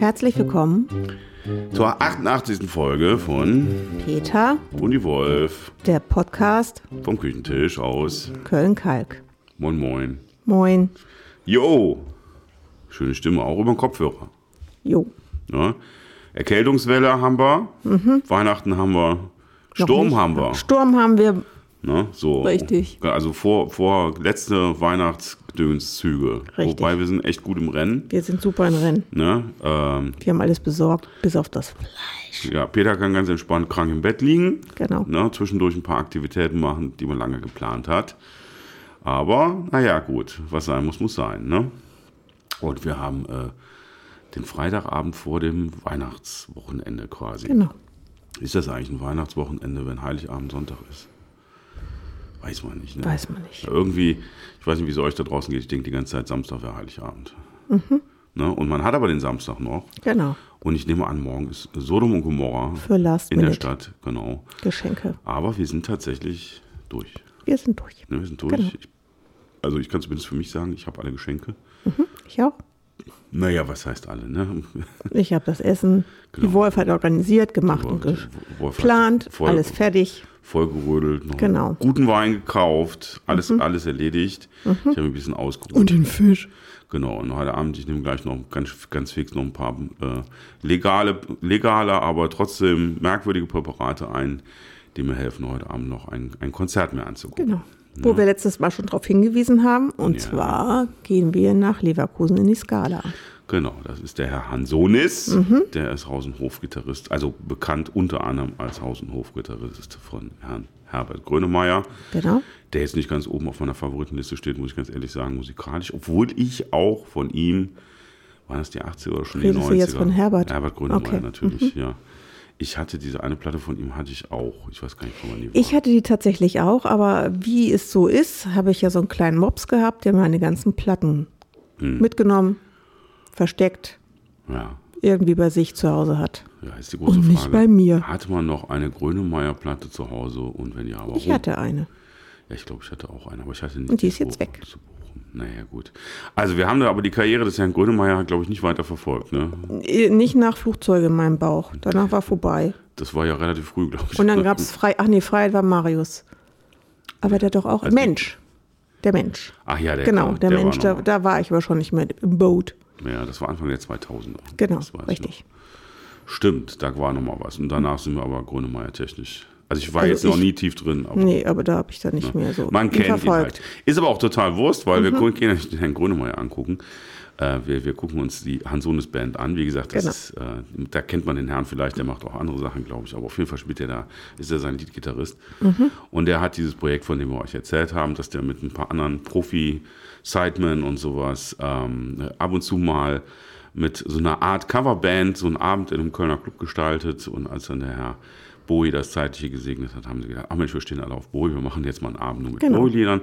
Herzlich willkommen zur 88. Folge von Peter und die Wolf der Podcast vom Küchentisch aus Köln-Kalk. Moin Moin. Moin. Jo, schöne Stimme, auch über den Kopfhörer. Jo. Ja. Erkältungswelle haben wir, Weihnachten haben wir, Mhm. Sturm nicht. haben wir. Sturm haben wir. Ne? So. Richtig. Also vor, vor letzte Weihnachtsdönszüge. Richtig. Wobei wir sind echt gut im Rennen. Wir sind super im Rennen. Ne? Ähm, Wir haben alles besorgt, bis auf das Fleisch. ja, Peter kann ganz entspannt krank im Bett liegen. Genau. Ne? Zwischendurch ein paar Aktivitäten machen, die man lange geplant hat. Aber, naja, gut, was sein muss, muss sein. Ne? Und wir haben äh, den Freitagabend vor dem Weihnachtswochenende quasi. Genau. Ist das eigentlich ein Weihnachtswochenende, wenn Heiligabend Sonntag ist? Weiß man nicht. Ne? Weiß man nicht. Ja, irgendwie, ich weiß nicht, wie es euch da draußen geht. Ich denke die ganze Zeit, Samstag wäre Heiligabend. Mhm. Ne? Und man hat aber den Samstag noch. Genau. Und ich nehme an, morgen ist Sodom und Gomorra Für Last in der Minute Stadt. Genau. Geschenke. Aber wir sind tatsächlich durch. Wir sind durch. Ne? Wir sind durch. Genau. Ich, also ich kann zumindest für mich sagen, ich habe alle Geschenke. Ich auch. Naja, was heißt alle? Ne? Ich habe das Essen. Genau. Die Wolf hat organisiert, gemacht und Wolf geplant. voll- Alles fertig. vollgerödelt, noch Genau. Mhm. guten Wein gekauft, alles, alles erledigt. Ich habe ein bisschen ausgeruht. den Fisch. Genau, und heute Abend, ich nehme gleich noch ganz, ganz fix noch ein paar äh, legale, legale, aber trotzdem merkwürdige Präparate ein, die mir helfen, heute Abend noch ein, ein Konzert mehr anzugucken. Genau. Wo wir letztes Mal schon darauf hingewiesen haben. Und Ja. zwar gehen wir nach Leverkusen in die Skala. Genau, das ist der Herr Hansonis, Mhm. der ist Haus- und Hofgitarrist, also bekannt unter anderem als Haus- und Hofgitarrist von Herrn Herbert Grönemeyer. Genau. der jetzt nicht ganz oben auf meiner Favoritenliste steht, muss ich ganz ehrlich sagen, musikalisch. Obwohl ich auch von ihm, waren das die 80er oder schon die Redest 90er? du jetzt von Herbert? Herbert Grönemeyer Okay. Mhm. natürlich, ja. Ich hatte diese eine Platte von ihm, hatte ich auch. Ich weiß gar nicht, von wann die war. Ich hatte die tatsächlich auch, aber wie es so ist, habe ich ja so einen kleinen Mops gehabt, der meine ganzen Platten Hm. mitgenommen, versteckt, ja, irgendwie bei sich zu Hause hat. ja, ist die große Und nicht Frage. bei mir. Hatte man noch eine Grönemeyer-Platte zu Hause? Und wenn ja, warum? Ich hatte eine. Ja, ich glaube, ich hatte auch eine, aber ich hatte nicht. Und die ist jetzt weg. Zu. Naja, gut. Also, wir haben da aber die Karriere des Herrn Grönemeyer, glaube ich, nicht weiter verfolgt. Ne? Äh, Nicht nach Flugzeuge in meinem Bauch. Danach war vorbei. Das war ja relativ früh, glaube ich. Und dann gab es frei. Ach nee, Freiheit war Marius. Aber der doch auch. Also- Mensch. Der Mensch. Ach ja, der Genau, der, war Mensch, noch da, da war ich aber schon nicht mehr im Boot. Ja, das war Anfang der 2000er. Genau, richtig. Stimmt, da war noch mal was. Und danach sind wir aber Grönemeyer technisch. Also ich war Also jetzt noch ich- nie tief drin. Aber Nee, aber da habe ich dann nicht mehr so man ihn kennt ihn verfolgt. halt. Ist aber auch total Wurst, weil Mhm. wir ja nicht den Herrn Grönemeyer angucken. Äh, wir, wir gucken uns die Hansones Band an. Wie gesagt, das Genau. ist, äh, da kennt man den Herrn vielleicht, der macht auch andere Sachen, glaube ich. Aber auf jeden Fall spielt er da, ist er sein Leadgitarrist. Mhm. Und der hat dieses Projekt, von dem wir euch erzählt haben, dass der mit ein paar anderen Profi-Sidemen und sowas ähm, ab und zu mal mit so einer Art Coverband so einen Abend in einem Kölner Club gestaltet. Und als dann der Herr Bowie das Zeitliche gesegnet hat, haben sie gedacht, ach Mensch, wir stehen alle auf Bowie, wir machen jetzt mal einen Abend nur mit Genau. Bowie-Liedern.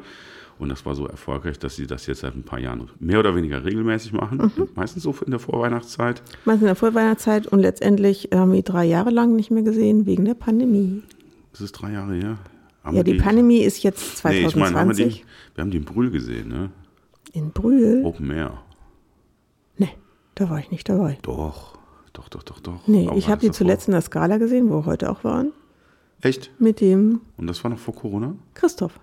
Und das war so erfolgreich, dass sie das jetzt seit ein paar Jahren mehr oder weniger regelmäßig machen. Mhm. Meistens so in der Vorweihnachtszeit. Meistens in der Vorweihnachtszeit und letztendlich haben wir drei Jahre lang nicht mehr gesehen wegen der Pandemie. Das ist drei Jahre her. Haben Ja, wir die Pandemie ist jetzt Nee, ich meine, haben wir, 2020 den, wir haben den Brühl gesehen, ne? in Brühl. Open Air. Nee, da war ich nicht dabei. Doch, doch, doch, doch, doch. Nee, Aber ich war habe die davor? zuletzt in der Skala gesehen, wo wir heute auch waren, Echt? mit dem Und das war noch vor Corona? Christoph.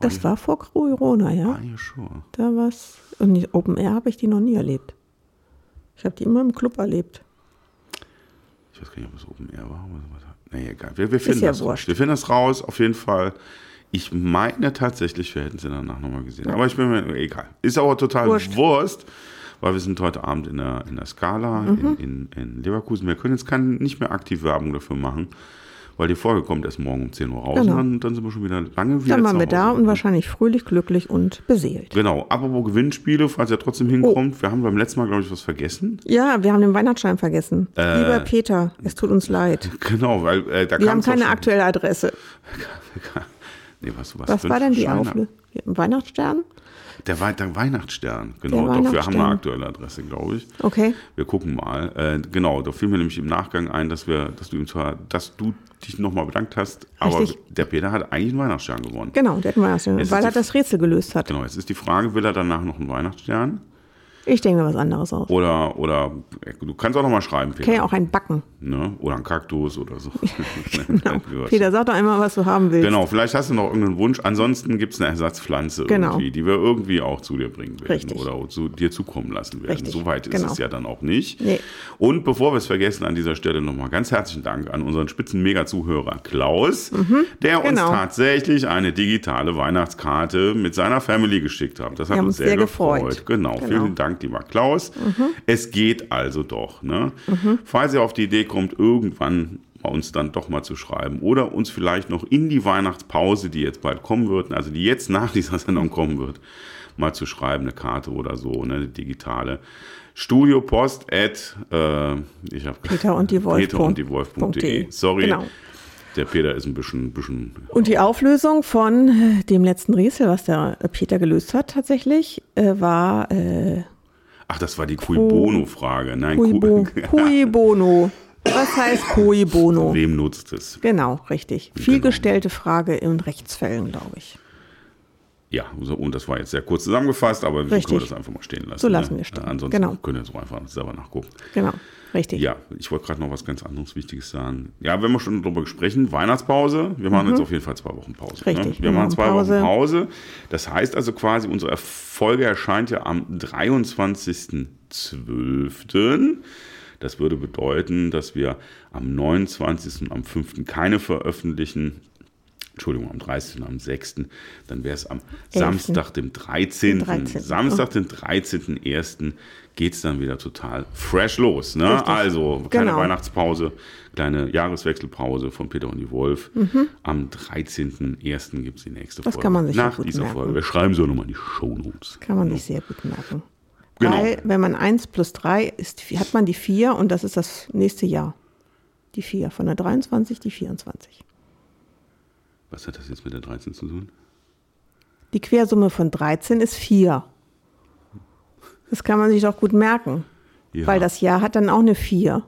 Das war vor Corona, ja. Ah, ja, sure. Da war's. Und die Open Air habe ich die noch nie erlebt. Ich habe die immer im Club erlebt. Ich weiß gar nicht, ob es Open Air war. Was. Nee, egal. Wir, wir finden ja das raus. Wir finden das raus, auf jeden Fall. Ich meine tatsächlich, wir hätten sie danach nochmal gesehen. Aber ich bin mir egal. Ist aber total Wurscht. Wurst, weil wir sind heute Abend in der, in der Scala Mhm. in, in, in Leverkusen. Wir können jetzt kein, nicht mehr aktiv Werbung dafür machen, weil die Folge kommt erst morgen um 10 Uhr raus. Genau. Und dann, sind wir schon wieder lange wieder Dann waren wir da und wahrscheinlich fröhlich, glücklich und beseelt. Genau, apropos Gewinnspiele, falls ihr trotzdem hinkommt. Wir haben beim letzten Mal, glaube ich, was vergessen. Ja, wir haben den Weihnachtsschein vergessen. Äh, Lieber Peter, es tut uns leid. Genau, weil äh, da Wir haben keine aktuelle Adresse. Nee, was, was, Was war denn die? Auflösung? Weihnachtsstern? Der, Wei- der Weihnachtsstern, genau. Der Doch, wir haben eine Weihnachtsstern. aktuelle Adresse, glaube ich. Okay. Wir gucken mal. Äh, genau, da fiel mir nämlich im Nachgang ein, dass wir, dass du ihm zwar, dass du dich nochmal bedankt hast, aber Richtig. der Peter hat eigentlich einen Weihnachtsstern gewonnen. Genau, der hat Weihnachtsstern, Jetzt ist weil er das Rätsel gelöst hat. Genau, jetzt ist die Frage, will er danach noch einen Weihnachtsstern? Ich denke mir was anderes aus. Oder, oder du kannst auch nochmal schreiben, Peter. Kann ja auch einen backen. Ne? Oder ein Kaktus oder so. Genau. Peter, sag doch einmal, was du haben willst. Genau, vielleicht hast du noch irgendeinen Wunsch. Ansonsten gibt es eine Ersatzpflanze Genau. irgendwie, die wir irgendwie auch zu dir bringen werden Richtig. oder zu dir zukommen lassen werden. Richtig, So weit ist genau. es ja dann auch nicht. Nee. Und bevor wir es vergessen, an dieser Stelle nochmal ganz herzlichen Dank an unseren spitzen Mega-Zuhörer Klaus, der uns genau. tatsächlich eine digitale Weihnachtskarte mit seiner Family geschickt hat. Das hat uns uns sehr, sehr gefreut. gefreut. Genau, Genau. vielen Dank, lieber Klaus. Es geht also doch. Ne? Falls ihr auf die Idee kommt, irgendwann bei uns dann doch mal zu schreiben oder uns vielleicht noch in die Weihnachtspause, die jetzt bald kommen wird, also die jetzt nach dieser Sendung kommen wird, mal zu schreiben, eine Karte oder so, ne, eine digitale. Studiopost at, äh, ich habe Peter und die Wolf. Peter und die Wolf.de. Sorry, Genau. der Peter ist ein bisschen, bisschen Und die Auflösung von dem letzten Rätsel, was der Peter gelöst hat, tatsächlich, äh, war äh, Ach, das war die Cui Bono-Frage. Nein, Cui, Bo, Cui- Bono. Was heißt Cui Bono? Wem nutzt es? Genau, richtig. Viel gestellte Frage in Rechtsfällen, glaube ich. Ja, und das war jetzt sehr kurz zusammengefasst, aber wir Richtig. können das einfach mal stehen lassen. So lassen ne? wir stehen. Ansonsten Genau. können wir so einfach selber nachgucken. Genau, richtig. Ja, ich wollte gerade noch was ganz anderes Wichtiges sagen. Ja, wenn wir schon darüber sprechen, Weihnachtspause. Wir machen jetzt auf jeden Fall zwei Wochen Pause. Mhm. Richtig, Ne? Wir wir machen machen zwei Pause. Wochen Pause. Das heißt also quasi, unsere Folge erscheint ja am 23.12. Das würde bedeuten, dass wir am 29. und am 5. keine veröffentlichen. Entschuldigung, am 30. und am 6. Dann wäre es am Samstag, dem 13. Den 13.. Samstag, den 13.01. geht es dann wieder total fresh los. Ne? Richtig. Also keine Genau. Weihnachtspause, kleine Jahreswechselpause von Peter und die Wolf. Am 13.01. gibt es die nächste Mhm. Das Folge. kann man sich Nach gut dieser merken. Folge. Wir schreiben so nochmal die Shownotes. Kann man sich sehr gut merken. Genau. Weil, wenn man 1 plus 3 ist, hat man die 4 und das ist das nächste Jahr. Die 4. Von der 23 die 24. Was hat das jetzt mit der 13 zu tun? Die Quersumme von 13 ist 4. Das kann man sich doch gut merken. Ja. Weil das Jahr hat dann auch eine 4.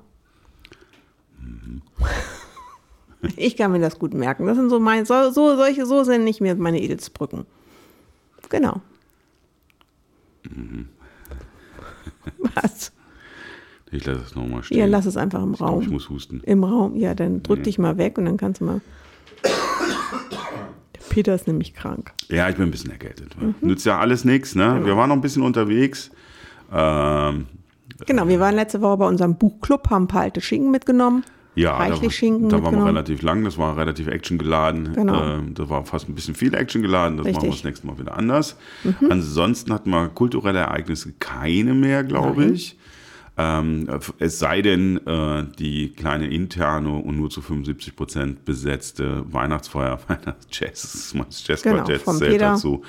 Ich kann mir das gut merken. Das sind so meine, so, so solche, so sind nicht mehr meine Edelsbrücken. Genau. Mhm. Was? Ich lasse es nochmal stehen. Ja, lass es einfach im ich Raum. ich muss husten. Im Raum, ja, dann drück dich mal weg und dann kannst du mal. Peter ist nämlich krank. Ja, ich bin ein bisschen erkältet. Mhm. Nützt ja alles nichts. Ne? Genau. Wir waren noch ein bisschen unterwegs. Ähm, Genau, wir waren letzte Woche bei unserem Buchclub, haben ein paar alte Schinken mitgenommen. ja, Reichlich da, Schinken da waren wir relativ lang. Das war relativ actiongeladen. Genau. Ähm, das war fast ein bisschen viel Action geladen. Das machen wir Richtig. Mhm. das nächste Mal wieder anders. Ansonsten hatten wir kulturelle Ereignisse keine mehr, glaube ich. Ähm, es sei denn, äh, die kleine interne und nur zu 75 Prozent besetzte Weihnachtsfeier, Weihnachtsjazz, das Jazzquartett Genau, zählt dazu.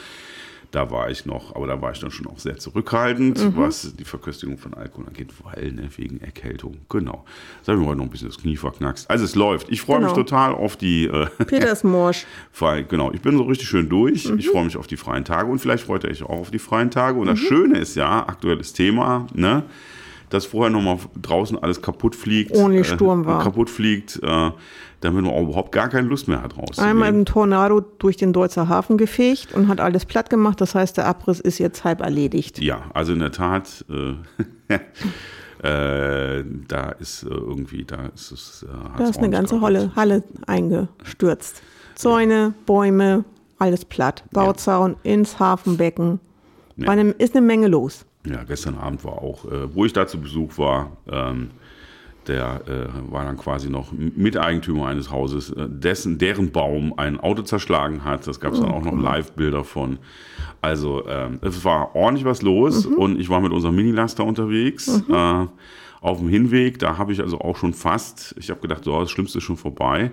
Da war ich noch, aber da war ich dann schon auch sehr zurückhaltend, Mhm. was die Verköstigung von Alkohol angeht, weil, ne, wegen Erkältung. Genau. Jetzt habe ich mir heute noch ein bisschen das Knie verknackst. Also es läuft. Ich freue mich Genau. total auf die äh, Peter ist morsch. Genau, ich bin so richtig schön durch. Mhm. Ich freue mich auf die freien Tage und vielleicht freut ihr euch auch auf die freien Tage. Und das Mhm. Schöne ist ja, aktuelles Thema, ne, dass vorher nochmal draußen alles kaputt fliegt. Ohne Sturm war. kaputt fliegt, äh, damit man auch überhaupt gar keine Lust mehr hat rauszugehen. Einmal im Tornado durch den Deutzer Hafen gefegt und hat alles platt gemacht. Das heißt, der Abriss ist jetzt halb erledigt. Ja, also in der Tat, äh, äh, da ist äh, irgendwie, da ist es. Äh, Da ist eine ganze. Halle, Halle eingestürzt. Zäune, Bäume, alles platt. Bauzaun ins Hafenbecken. Ja. War eine, ist eine Menge los. Ja, gestern Abend war auch, äh, wo ich da zu Besuch war, ähm, der äh, war dann quasi noch Miteigentümer eines Hauses, äh, dessen, deren Baum ein Auto zerschlagen hat. Das gab es dann auch noch Live-Bilder von. Also ähm, es war ordentlich was los und ich war mit unserem Mini-Laster unterwegs. Äh, auf dem Hinweg, da habe ich also auch schon fast, ich habe gedacht, so, das Schlimmste ist schon vorbei.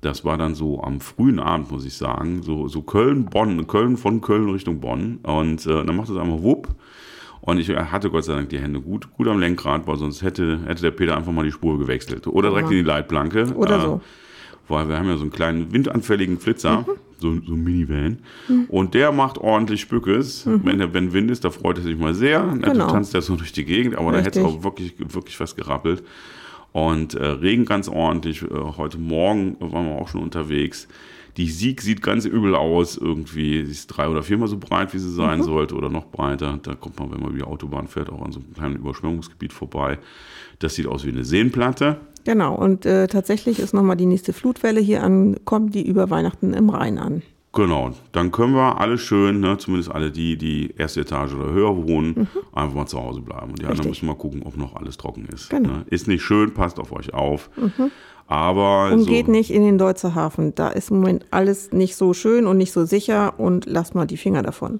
Das war dann so am frühen Abend, muss ich sagen, so, so Köln, Bonn, Köln von Köln Richtung Bonn. Und äh, dann macht es einmal wupp. Und ich hatte Gott sei Dank die Hände gut, gut am Lenkrad, weil sonst hätte, hätte der Peter einfach mal die Spur gewechselt. Oder direkt Ja. in die Leitplanke. Oder so. Weil wir haben ja so einen kleinen windanfälligen Flitzer. so, so ein Minivan. Und der macht ordentlich Spückes. Wenn, der, wenn Wind ist, da freut er sich mal sehr. Dann Genau. tanzt er so durch die Gegend, aber da hätte es Richtig. auch wirklich, wirklich was gerappelt. Und äh, Regen ganz ordentlich. Äh, heute Morgen waren wir auch schon unterwegs. Die Sieg sieht ganz übel aus irgendwie. Sie ist drei oder viermal so breit, wie sie sein sollte, oder noch breiter. Da kommt man, wenn man über die Autobahn fährt, auch an so einem kleinen Überschwemmungsgebiet vorbei. Das sieht aus wie eine Seenplatte. Genau, und äh, tatsächlich ist nochmal die nächste Flutwelle hier an, kommt die über Weihnachten im Rhein an. Genau, dann können wir alle schön, ne, zumindest alle die, die erste Etage oder höher wohnen, einfach mal zu Hause bleiben. Und die anderen Mhm. Richtig. müssen mal gucken, ob noch alles trocken ist. Genau. Mhm. Ne? Ist nicht schön, passt auf euch auf. Aber Und so, geht nicht in den Deutzer Hafen. Da ist im Moment alles nicht so schön und nicht so sicher und lasst mal die Finger davon.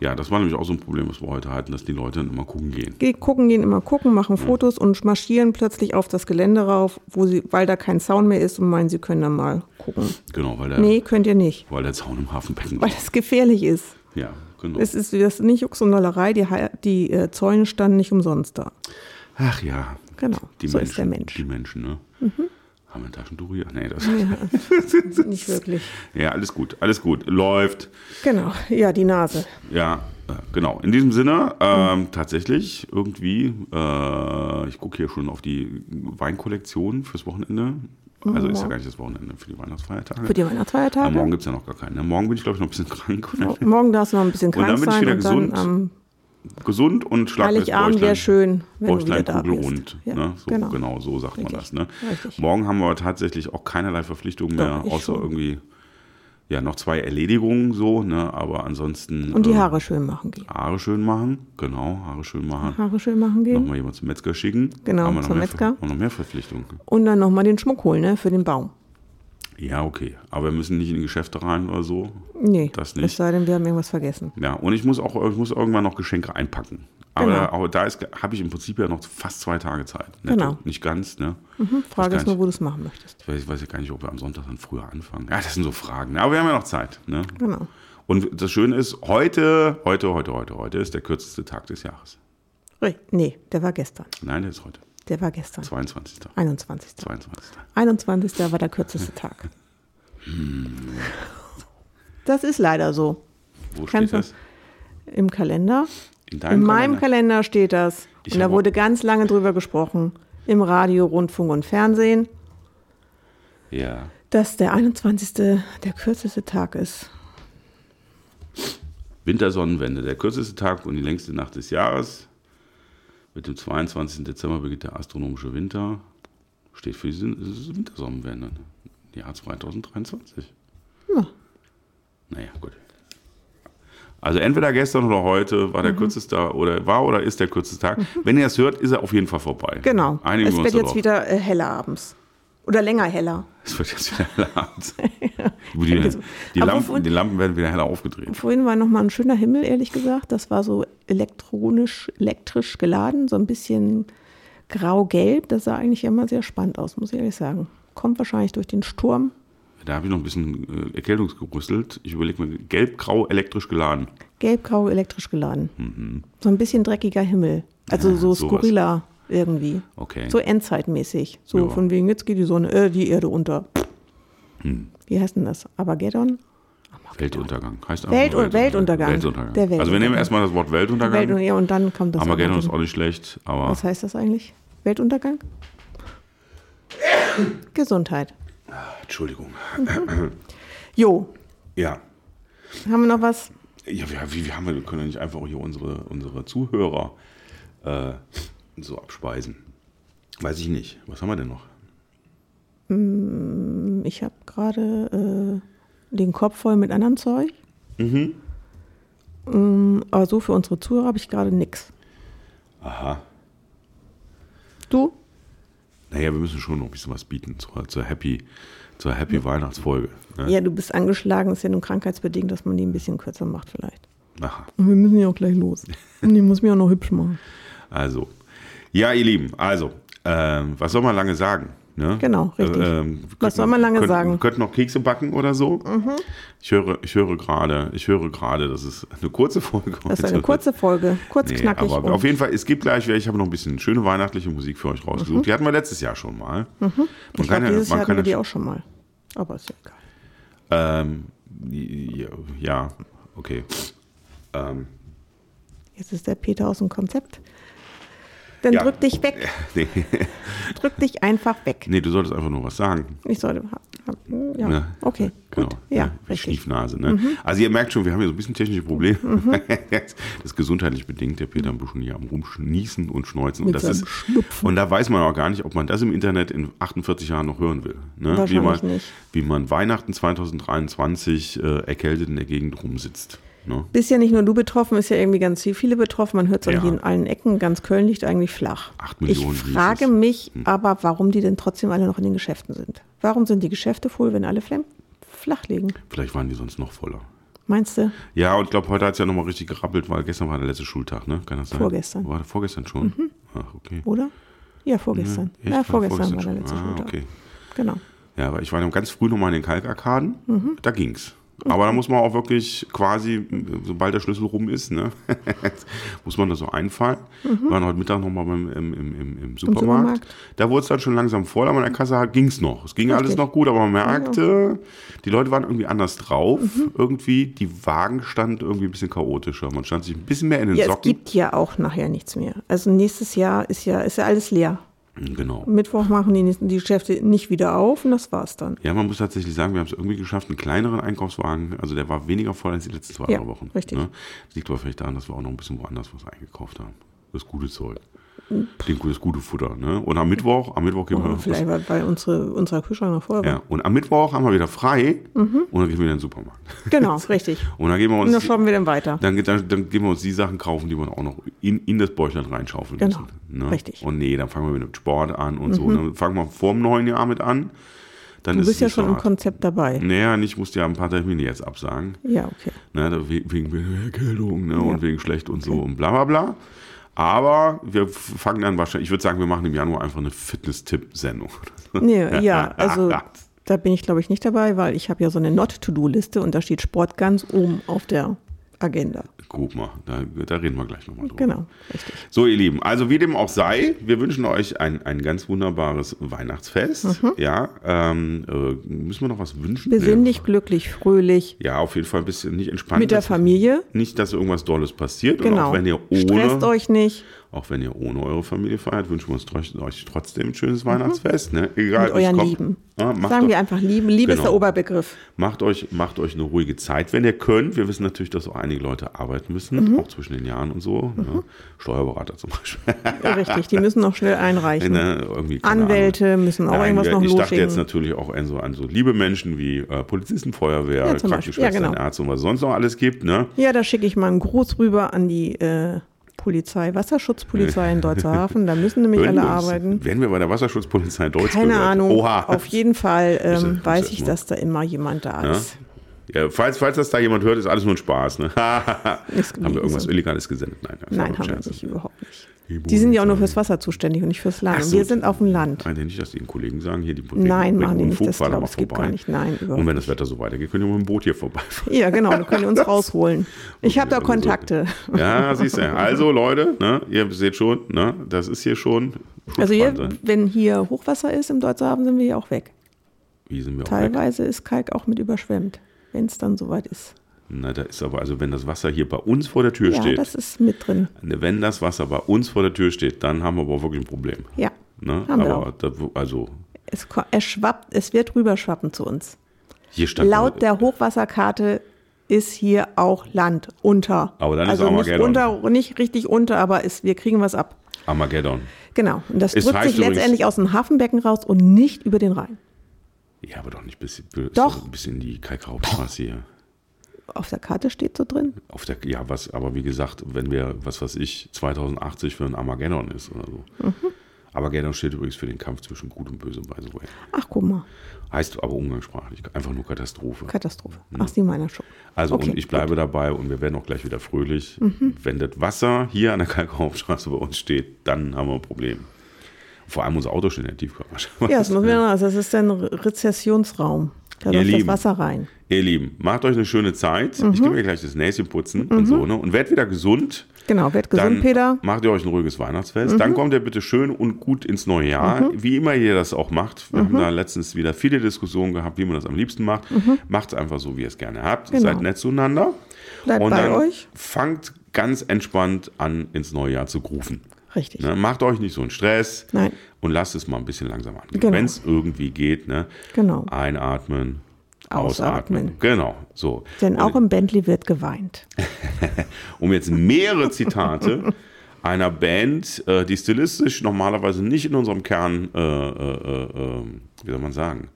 Ja, das war nämlich auch so ein Problem, was wir heute hatten, dass die Leute dann immer gucken gehen. Geh, gucken, gehen immer gucken, machen Fotos und marschieren plötzlich auf das Gelände rauf, wo sie, weil da kein Zaun mehr ist und meinen, sie können dann mal gucken. Genau, weil der, Nee, könnt ihr nicht, weil der Zaun im Hafenbecken weil das gefährlich ist. Ja, genau. Es ist, das ist nicht Jux und Dollerei, die, die äh, Zäune standen nicht umsonst da. Ach ja, Genau, die so Menschen. ist der Mensch. Mhm. Die Menschen, ne? Haben wir ein Taschentuch hier? Nee, das. Nicht wirklich. Ja, alles gut, alles gut. Läuft. Genau, ja, die Nase. Ja, äh, genau. In diesem Sinne, ähm, tatsächlich irgendwie, äh, ich gucke hier schon auf die Weinkollektion fürs Wochenende. Also ist ja gar nicht das Wochenende für die Weihnachtsfeiertage. Für die Aber Weihnachtsfeiertage. morgen gibt es ja noch gar keinen. ne? Morgen bin ich, glaube ich, noch ein bisschen krank. Mo- Morgen darfst du noch ein bisschen dann krank bin ich sein wieder und dann gesund. Gesund und schlagfest Heiligabend wäre schön, wenn du wieder da bist. kugelrund. Ja, ne? so, genau. genau. so sagt man Richtig. das. Ne? Morgen haben wir aber tatsächlich auch keinerlei Verpflichtungen mehr, Doch, außer schon. irgendwie ja noch zwei Erledigungen so, ne? aber ansonsten Und die äh, Haare schön machen gehen. Haare schön machen, genau, Haare schön machen. Haare schön machen gehen. Nochmal jemand zum Metzger schicken. Genau, zum mehr, Metzger. Wir noch mehr Verpflichtungen. Und dann nochmal den Schmuck holen, ne, für den Baum. Ja, okay. Aber wir müssen nicht in die Geschäfte rein oder so. Nee, Das es nicht. sei denn, wir haben irgendwas vergessen. Ja, und ich muss auch ich muss irgendwann noch Geschenke einpacken. Aber, Genau. aber da ist- habe ich im Prinzip ja noch fast zwei Tage Zeit. Netto. Genau. Nicht ganz, ne? Mhm, Frage ist nur, wo du es machen möchtest. Ich weiß, weiß ja gar nicht, ob wir am Sonntag dann früher anfangen. Ja, das sind so Fragen. ne? Aber wir haben ja noch Zeit. Ne? Genau. Und das Schöne ist, heute, heute, heute, heute, heute ist der kürzeste Tag des Jahres. Nee, der war gestern. Nein, der ist heute. Der war gestern. 22. 21. 22. 21. war der kürzeste Tag. Hm. Das ist leider so. Wo Kannst steht das? Im Kalender. In In meinem Kalender steht das. Ich und da wurde ganz lange drüber gesprochen. Im Radio, Rundfunk und Fernsehen, Ja. dass der 21. der kürzeste Tag ist. Wintersonnenwende, der kürzeste Tag und die längste Nacht des Jahres. Mit dem 22. Dezember beginnt der astronomische Winter. Steht für die Wintersonnenwende. Jahr 2023. Ja. Naja, gut. Also entweder gestern oder heute Mhm. war der kürzeste oder war oder ist der kürzeste Tag. Wenn ihr es hört, ist er auf jeden Fall vorbei. Genau. Einigen es wir uns wird jetzt darauf. wieder äh, heller abends. Oder länger heller. Es wird jetzt wieder heller abends. die, die, Aber Lampen, die Lampen werden wieder heller aufgedreht. Vorhin war noch mal ein schöner Himmel, ehrlich gesagt. Das war so elektronisch, elektrisch geladen, so ein bisschen grau-gelb. Das sah eigentlich immer sehr spannend aus, muss ich ehrlich sagen. Kommt wahrscheinlich durch den Sturm. Da habe ich noch ein bisschen äh, Erkältungsgerüstelt. Ich überlege mir, gelb-grau elektrisch geladen. Gelb-grau, elektrisch geladen. So ein bisschen dreckiger Himmel. Also Mhm. Ja, so sowas. Irgendwie. Okay. So endzeitmäßig. So Ja. von wegen, jetzt geht die Sonne, äh, die Erde unter. Hm. Wie heißt denn das? Armageddon? Weltuntergang. Heißt Welt- nur Weltuntergang. Weltuntergang. Der Also wir nehmen Weltuntergang. erstmal das Wort Weltuntergang. Welt, ja, und dann kommt das Armageddon ist auch nicht schlecht, aber Was heißt das eigentlich? Weltuntergang? Gesundheit. Entschuldigung. Jo, Ja. haben wir noch was? Ja, wie, wie, haben wir, wir können ja nicht einfach hier unsere, unsere Zuhörer äh, so abspeisen. Weiß ich nicht. Was haben wir denn noch? Ich habe gerade äh, den Kopf voll mit anderem Zeug. Mhm. Mm, aber so für unsere Zuhörer habe ich gerade nichts. Aha. Du? Naja, wir müssen schon noch ein bisschen was bieten zur, zur Happy, zur Happy Weihnachtsfolge. Ne? Ja, du bist angeschlagen, ist ja nun krankheitsbedingt, dass man die ein bisschen kürzer macht vielleicht. Aha. Und wir müssen ja auch gleich los. Und die muss mich auch noch hübsch machen. Also, ja, ihr Lieben, also, ähm, was soll man lange sagen? Ne? Genau, richtig. ähm, Was soll man lange könnten, sagen? Mhm. Wir könnten noch Kekse backen oder so. Ich höre, ich höre gerade, ich höre gerade, das ist eine kurze Folge. Das ist heute eine kurze Folge, kurz Nee, knackig. aber auf jeden Fall, es gibt gleich, ich habe noch ein bisschen schöne weihnachtliche Musik für euch rausgesucht. Die hatten wir letztes Jahr schon mal. Man Mhm. ich kann glaube, ja- dieses man Jahr kann hatten wir die auch schon mal. Aber ist ja egal. Ähm, Ja, ja okay. Ähm, Jetzt ist der Peter aus dem Konzept. Dann Ja. drück dich weg. nee, Drück dich einfach weg. nee, du solltest einfach nur was sagen. Ich sollte. Ja, Ne? okay. Genau. Gut. Ja, ne? richtig. Mhm. Stiefnase. Ne? Also ihr merkt schon, wir haben hier so ein bisschen technische Probleme. das ist gesundheitlich bedingt. Der Peter ein bisschen hier am Rumschnießen und Schneuzen. Und, das ist, Schnupfen. und da weiß man auch gar nicht, ob man das im Internet in 48 Jahren noch hören will. Ne? Wahrscheinlich wie, man, nicht. wie man Weihnachten 2023 äh, erkältet in der Gegend rumsitzt. Ne? Bist ja nicht nur du betroffen, ist ja irgendwie ganz viele betroffen. Man hört es Ja. ja. in allen Ecken. Ganz Köln liegt eigentlich flach. Acht Millionen ich frage es. Hm. mich aber, warum die denn trotzdem alle noch in den Geschäften sind. Warum sind die Geschäfte voll, wenn alle flach liegen? Vielleicht waren die sonst noch voller. Meinst du? Ja, und ich glaube, heute hat es ja nochmal richtig gerappelt, weil gestern war der letzte Schultag, ne? Kann das sein? Vorgestern. War vorgestern schon? Ach, okay. Oder? Ja, vorgestern. Echt? Ja, vorgestern war schon? der letzte ah, Schultag. okay. Genau. Ja, aber ich war dann ganz früh nochmal in den Kalkarkaden. Mhm. Da ging's. Aber da muss man auch wirklich quasi, sobald der Schlüssel rum ist, ne, muss man das so einfallen. Wir waren heute Mittag nochmal beim, im, im, im, im Supermarkt. Mhm. Supermarkt. Da wurde es dann schon langsam voll, aber an der Kasse halt ging's noch. Es ging alles Richtig. noch gut, aber man merkte, die Leute waren irgendwie anders drauf. Mhm. Irgendwie, die Wagen standen irgendwie ein bisschen chaotischer. Man stand sich ein bisschen mehr in den Ja, es Socken. gibt ja auch nachher nichts mehr. Also nächstes Jahr ist ja, ist ja alles leer. Genau. Mittwoch machen die, die Geschäfte nicht wieder auf und das war's dann. Ja, man muss tatsächlich sagen, wir haben es irgendwie geschafft, einen kleineren Einkaufswagen, also der war weniger voll als die letzten zwei Ja, Wochen. richtig. Ne? Das liegt aber vielleicht daran, dass wir auch noch ein bisschen woanders was eingekauft haben. Das gute Zeug. Hm. Den, das gute Futter. Ne? Und am Mittwoch, am Mittwoch gehen wir Oh, vielleicht weil, weil unsere, unser Kühlschrank noch war. ja, und am Mittwoch haben wir wieder frei und dann gehen wir in den Supermarkt. Genau, richtig. Und dann gehen wir Und dann uns, shoppen wir dann weiter. dann, dann, dann gehen wir uns die Sachen kaufen, die wir auch noch in, in das Bäuchlein reinschaufeln Genau, müssen. Ne? richtig. Mhm. Und nee, dann fangen wir mit dem Sport an und so. Dann fangen wir vor dem neuen Jahr mit an. Dann Du ist bist ja schon im. Konzept dabei. Naja, ich musste ja ein paar Termine jetzt absagen. Ja, okay. Ne, wegen, wegen Erkältung ne, und wegen schlecht und so und bla bla bla. Aber wir fangen dann wahrscheinlich, ich würde sagen, wir machen im Januar einfach eine Fitness-Tipp-Sendung. Nee, ja, also da bin ich glaube ich nicht dabei, weil ich habe ja so eine Not-to-Do-Liste und da steht Sport ganz oben auf der Agenda. Guck mal, da, da reden wir gleich nochmal drüber. Genau, richtig. So, ihr Lieben, also wie dem auch sei, wir wünschen euch ein, ein ganz wunderbares Weihnachtsfest. Mhm. Ja, ähm, äh, müssen wir noch was wünschen? Besinnlich, glücklich, fröhlich, Ja, auf jeden Fall ein bisschen nicht entspannt. mit der Familie. Nicht, dass irgendwas Dolles passiert. Und Genau. auch wenn ihr Stresst ohne, euch nicht auch wenn ihr ohne eure Familie feiert, wünschen wir uns euch trotzdem ein schönes Weihnachtsfest. Ne? Egal, mit euren kommt. Lieben. Ja, macht Sagen wir einfach Lieben. Liebe ist Genau. der Oberbegriff. Macht euch, macht euch eine ruhige Zeit, wenn ihr könnt. Wir wissen natürlich, dass auch einige Leute arbeiten müssen, Mhm. auch zwischen den Jahren und so. Ne? Steuerberater zum Beispiel. Ja, richtig, die müssen noch schnell einreichen. Ne? Anwälte müssen auch Nein, irgendwas noch Ich dachte losschicken. jetzt natürlich auch an so, an so liebe Menschen wie äh, Polizisten, Feuerwehr, Ja. Krankenschwestern, Ja, genau. Ärzte und was es sonst noch alles gibt. Ne? Ja, da schicke ich mal einen Gruß rüber an die äh, Polizei, Wasserschutzpolizei in Deutscherhafen. Da müssen nämlich alle arbeiten. Werden wir bei der Wasserschutzpolizei Deutsch Keine gehört? Ahnung. Oha. Auf jeden Fall ähm, weiß ich, dass da immer jemand da Ja? ist. Ja, falls, falls das da jemand hört, ist alles nur ein Spaß. Ne? Haben wir irgendwas so. Illegales gesendet? Nein, Nein, haben wir nicht, überhaupt nicht. Die Die sind ja auch nur fürs Wasser zuständig und nicht fürs Land. So. wir sind auf dem Land. Nein, nicht, dass die Kollegen sagen, hier die Nein, machen die nicht. Das ich, es gibt gar nicht. Nein, Und wenn das Wetter so weitergeht, können wir mit dem Boot hier vorbeifahren. Ja, genau, dann könnt ihr uns rausholen. Ich habe da Also so- Kontakte. Ja, siehst du. Also Leute, ne, ihr seht schon, ne, das ist hier schon Also hier, ne? wenn hier Hochwasser ist im Deutscherhafen, sind wir hier auch weg. Wie sind wir auch weg? Teilweise ist Kalk auch mit überschwemmt, wenn es dann soweit ist. Na, da ist aber, also wenn das Wasser hier bei uns vor der Tür Ja, steht, das ist mit drin. wenn das Wasser bei uns vor der Tür steht, dann haben wir aber wirklich ein Problem. Ja, Ne? Haben wir aber da, also es, es schwappt, es wird rüberschwappen zu uns. hier stand Laut der Hochwasserkarte ist hier auch Land unter. Aber dann ist also nicht Armageddon. unter, nicht richtig unter, aber ist, wir kriegen was ab. Armageddon. Genau. Und das Es drückt sich letztendlich aus dem Hafenbecken raus und nicht über den Rhein. Ja, aber doch nicht bis, bis, Doch. bis in die Kalkhauptstraße hier. Auf der Karte steht so drin. Auf der, ja, was, aber wie gesagt, wenn wir, was weiß ich, 2080 für ein Armageddon ist oder so. Mhm. Armageddon steht übrigens für den Kampf zwischen Gut und Böse, by the way. Ach, guck mal. Heißt aber umgangssprachlich, einfach nur Katastrophe. Katastrophe. Ach, sie meiner schon. Also Okay, Mhm. und ich bleibe dabei und wir werden auch gleich wieder fröhlich. Wenn das Wasser hier an der Kalkhauptstraße bei uns steht, dann haben wir ein Problem. Vor allem unser Auto steht in der Tiefgarage. Ja, das muss man also das ist ein Re- Rezessionsraum. Da Ihr läuft das Lieben. Wasser rein. Ihr Lieben, macht euch eine schöne Zeit. Mhm. Ich gehe mir gleich das Näschen putzen und so, ne? Und werdet wieder gesund. Genau, wird gesund, Dann Peter. macht ihr euch ein ruhiges Weihnachtsfest. Mhm. Dann kommt ihr bitte schön und gut ins neue Jahr, wie immer ihr das auch macht. Wir haben Mhm. da letztens wieder viele Diskussionen gehabt, wie man das am liebsten macht. Macht es einfach so, wie ihr es gerne habt. Genau. Seid nett zueinander. Bleibt und bei dann euch. fangt ganz entspannt an, ins neue Jahr zu grufen. Richtig. Ne? Macht euch nicht so einen Stress Nein. und lasst es mal ein bisschen langsam angehen. Genau. Wenn es irgendwie geht, ne? Genau. einatmen, ausatmen. Ausatmen. Genau, so. Denn auch im Bentley wird geweint. um jetzt mehrere Zitate einer Band, äh, die stilistisch normalerweise nicht in unserem Kern, äh, äh, äh, äh, wie soll man sagen,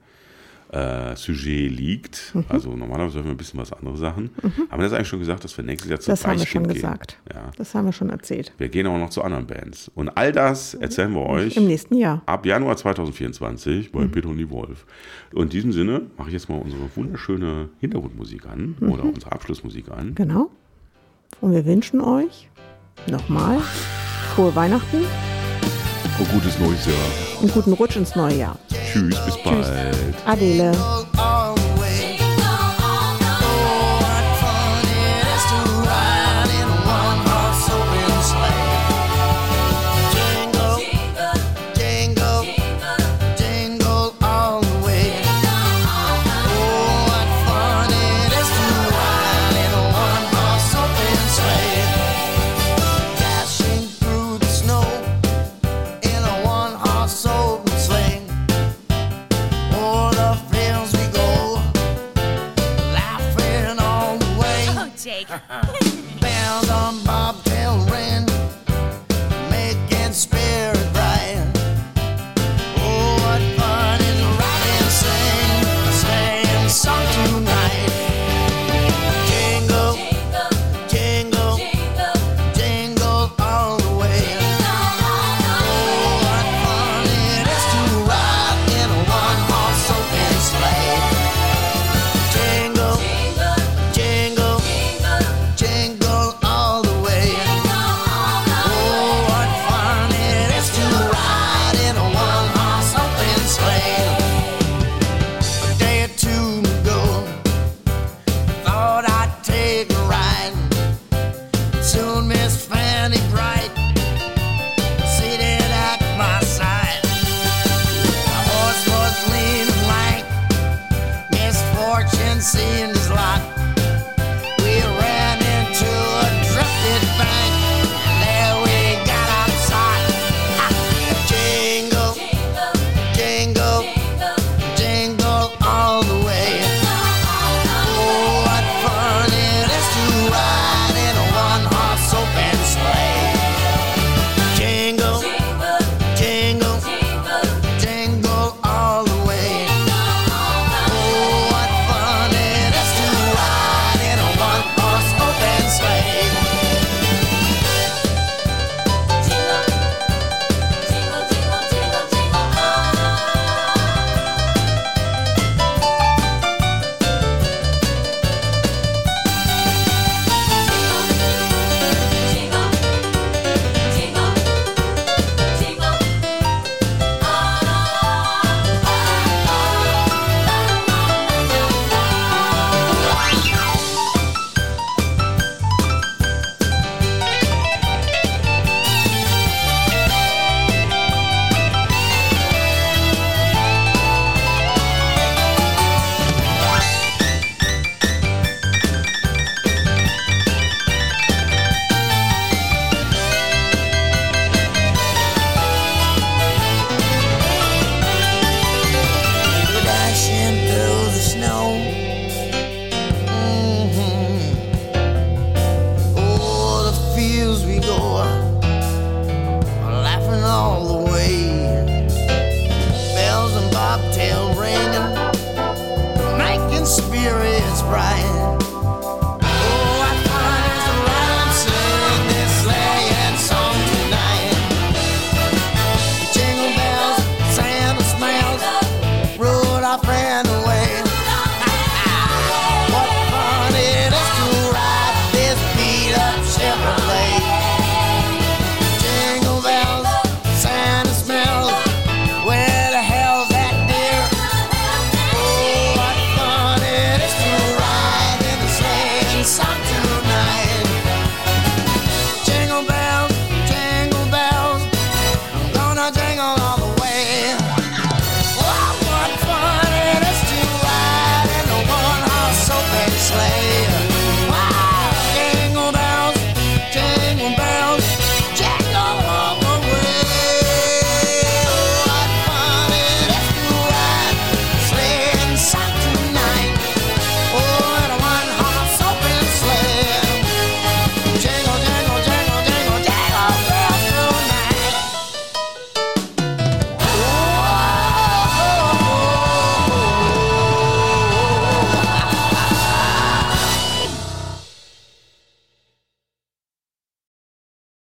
äh, Sujet liegt. Mhm. Also normalerweise hören wir ein bisschen was andere Sachen. Haben wir das eigentlich schon gesagt, dass wir nächstes Jahr zu Das haben wir Deichkind schon gehen? gesagt. Ja. Das haben wir schon erzählt. Wir gehen auch noch zu anderen Bands. Und all das erzählen wir euch Im nächsten Jahr. ab Januar 2024 Mhm. bei Peter und die Wolf. Und in diesem Sinne mache ich jetzt mal unsere wunderschöne Hintergrundmusik an Mhm. oder unsere Abschlussmusik an. Genau. Und wir wünschen euch nochmal frohe Weihnachten Und gutes neues Jahr. und guten Rutsch ins neue Jahr. Tschüss, bis bald. Adele.